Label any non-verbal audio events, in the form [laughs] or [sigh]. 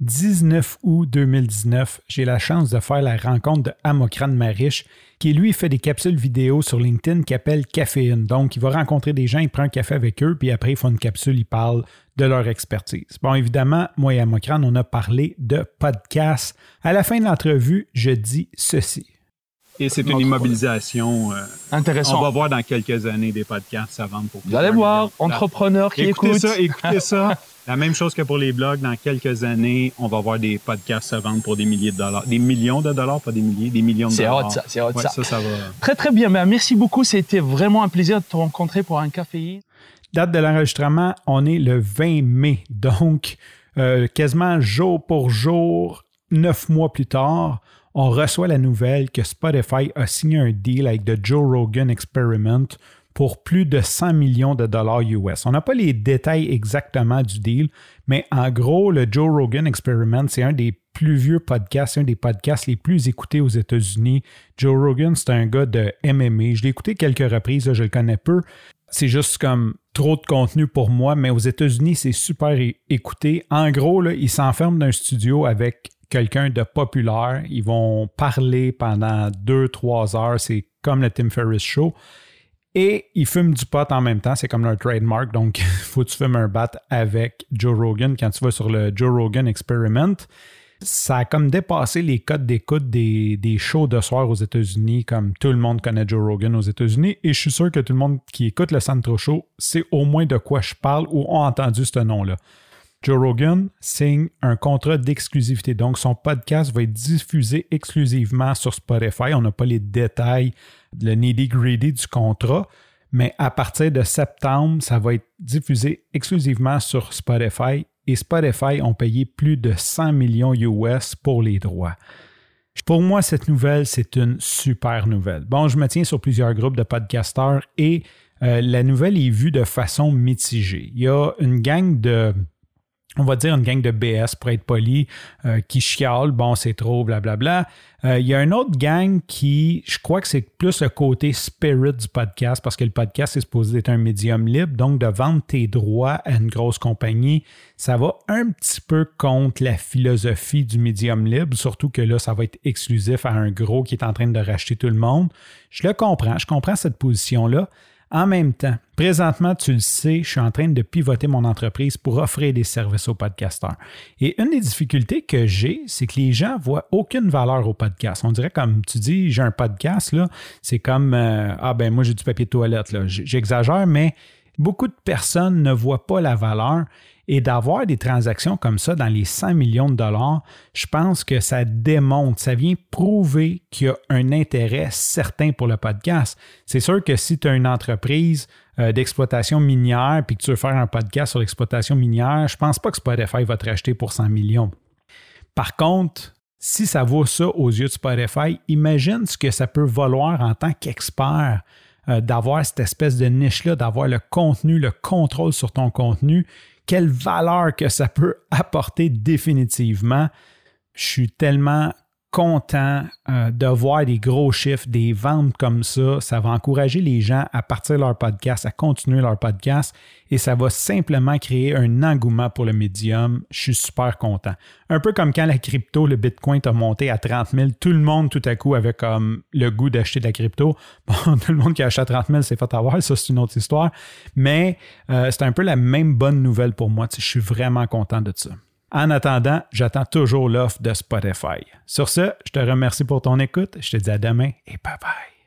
19 août 2019, j'ai la chance de faire la rencontre de Amokran Marish, qui lui fait des capsules vidéo sur LinkedIn qui appelle Caféine. Donc, il va rencontrer des gens, il prend un café avec eux, puis après, il fait une capsule, il parle de leur expertise. Bon, évidemment, moi et Amokran, on a parlé de podcast. À la fin de l'entrevue, je dis ceci. Et c'est une immobilisation. euh, Intéressant. on va voir dans quelques années des podcasts à vendre pour Vous allez voir, entrepreneurs qui écoutez écoutent. ça, écoutez ça. [laughs] La même chose que pour les blogs, dans quelques années, on va voir des podcasts se vendre pour des milliers de dollars. Des millions de dollars, pas des milliers, des millions de C'est dollars. hot, ça, c'est hot, Ouais, ça. ça, ça va. Très, très bien. Ben, merci beaucoup. C'était vraiment un plaisir de te rencontrer pour un café. Date de l'enregistrement, on est le 20 mai. Donc, euh, quasiment jour pour jour, neuf mois plus tard, on reçoit la nouvelle que Spotify a signé un deal avec The Joe Rogan Experiment pour plus de 100 millions de dollars US. On n'a pas les détails exactement du deal, mais en gros, le Joe Rogan Experiment, c'est un des plus vieux podcasts, un des podcasts les plus écoutés aux États-Unis. Joe Rogan, c'est un gars de MMA. Je l'ai écouté quelques reprises, là, je le connais peu. C'est juste comme trop de contenu pour moi, mais aux États-Unis, c'est super écouté. En gros, là, ils s'enferment dans un studio avec quelqu'un de populaire. Ils vont parler pendant deux, trois heures. C'est comme le Tim Ferriss Show. Et ils fument du pot en même temps. C'est comme leur trademark. Donc, il [laughs] faut que tu fumes un bat avec Joe Rogan quand tu vas sur le Joe Rogan Experiment. Ça a comme dépassé les codes d'écoute des, des shows de soir aux États-Unis, comme tout le monde connaît Joe Rogan aux États-Unis. Et je suis sûr que tout le monde qui écoute le Santro Show sait au moins de quoi je parle ou ont entendu ce nom-là. Joe Rogan signe un contrat d'exclusivité. Donc, son podcast va être diffusé exclusivement sur Spotify. On n'a pas les détails, le nitty-gritty du contrat, mais à partir de septembre, ça va être diffusé exclusivement sur Spotify et Spotify ont payé plus de 100 millions US pour les droits. Pour moi, cette nouvelle, c'est une super nouvelle. Bon, je me tiens sur plusieurs groupes de podcasteurs et euh, la nouvelle est vue de façon mitigée. Il y a une gang de, on va dire une gang de BS pour être poli, euh, qui chiale, bon, c'est trop, blablabla. Euh, il y a une autre gang qui, je crois que c'est plus le côté spirit du podcast, parce que le podcast est supposé être un médium libre, donc de vendre tes droits à une grosse compagnie, ça va un petit peu contre la philosophie du médium libre, surtout que là, ça va être exclusif à un gros qui est en train de racheter tout le monde. Je le comprends, je comprends cette position-là. En même temps, présentement, tu le sais, je suis en train de pivoter mon entreprise pour offrir des services aux podcasteurs. Et une des difficultés que j'ai, c'est que les gens voient aucune valeur au podcast. On dirait comme tu dis, j'ai un podcast, là, c'est comme euh, Ah ben moi j'ai du papier de toilette, J'exagère, mais beaucoup de personnes ne voient pas la valeur. Et d'avoir des transactions comme ça dans les 100 millions de dollars, je pense que ça démontre, ça vient prouver qu'il y a un intérêt certain pour le podcast. C'est sûr que si tu as une entreprise euh, d'exploitation minière puis que tu veux faire un podcast sur l'exploitation minière, je pense pas que Spotify va te racheter pour 100 millions. Par contre, si ça vaut ça aux yeux de Spotify, imagine ce que ça peut valoir en tant qu'expert euh, d'avoir cette espèce de niche-là, d'avoir le contenu, le contrôle sur ton contenu, quelle valeur que ça peut apporter définitivement. Je suis tellement content euh, de voir des gros chiffres, des ventes comme ça. Ça va encourager les gens à partir leur podcast, à continuer leur podcast et ça va simplement créer un engouement pour le médium. Je suis super content. Un peu comme quand la crypto, le Bitcoin a monté à 30 000, tout le monde tout à coup avait comme le goût d'acheter de la crypto. [laughs] Bon, tout le monde qui a acheté à 30 000 s'est fait avoir, ça c'est une autre histoire. Mais euh, c'est un peu la même bonne nouvelle pour moi. Je suis vraiment content de ça. En attendant, j'attends toujours l'offre de Spotify. Sur ce, je te remercie pour ton écoute. Je te dis à demain et bye bye.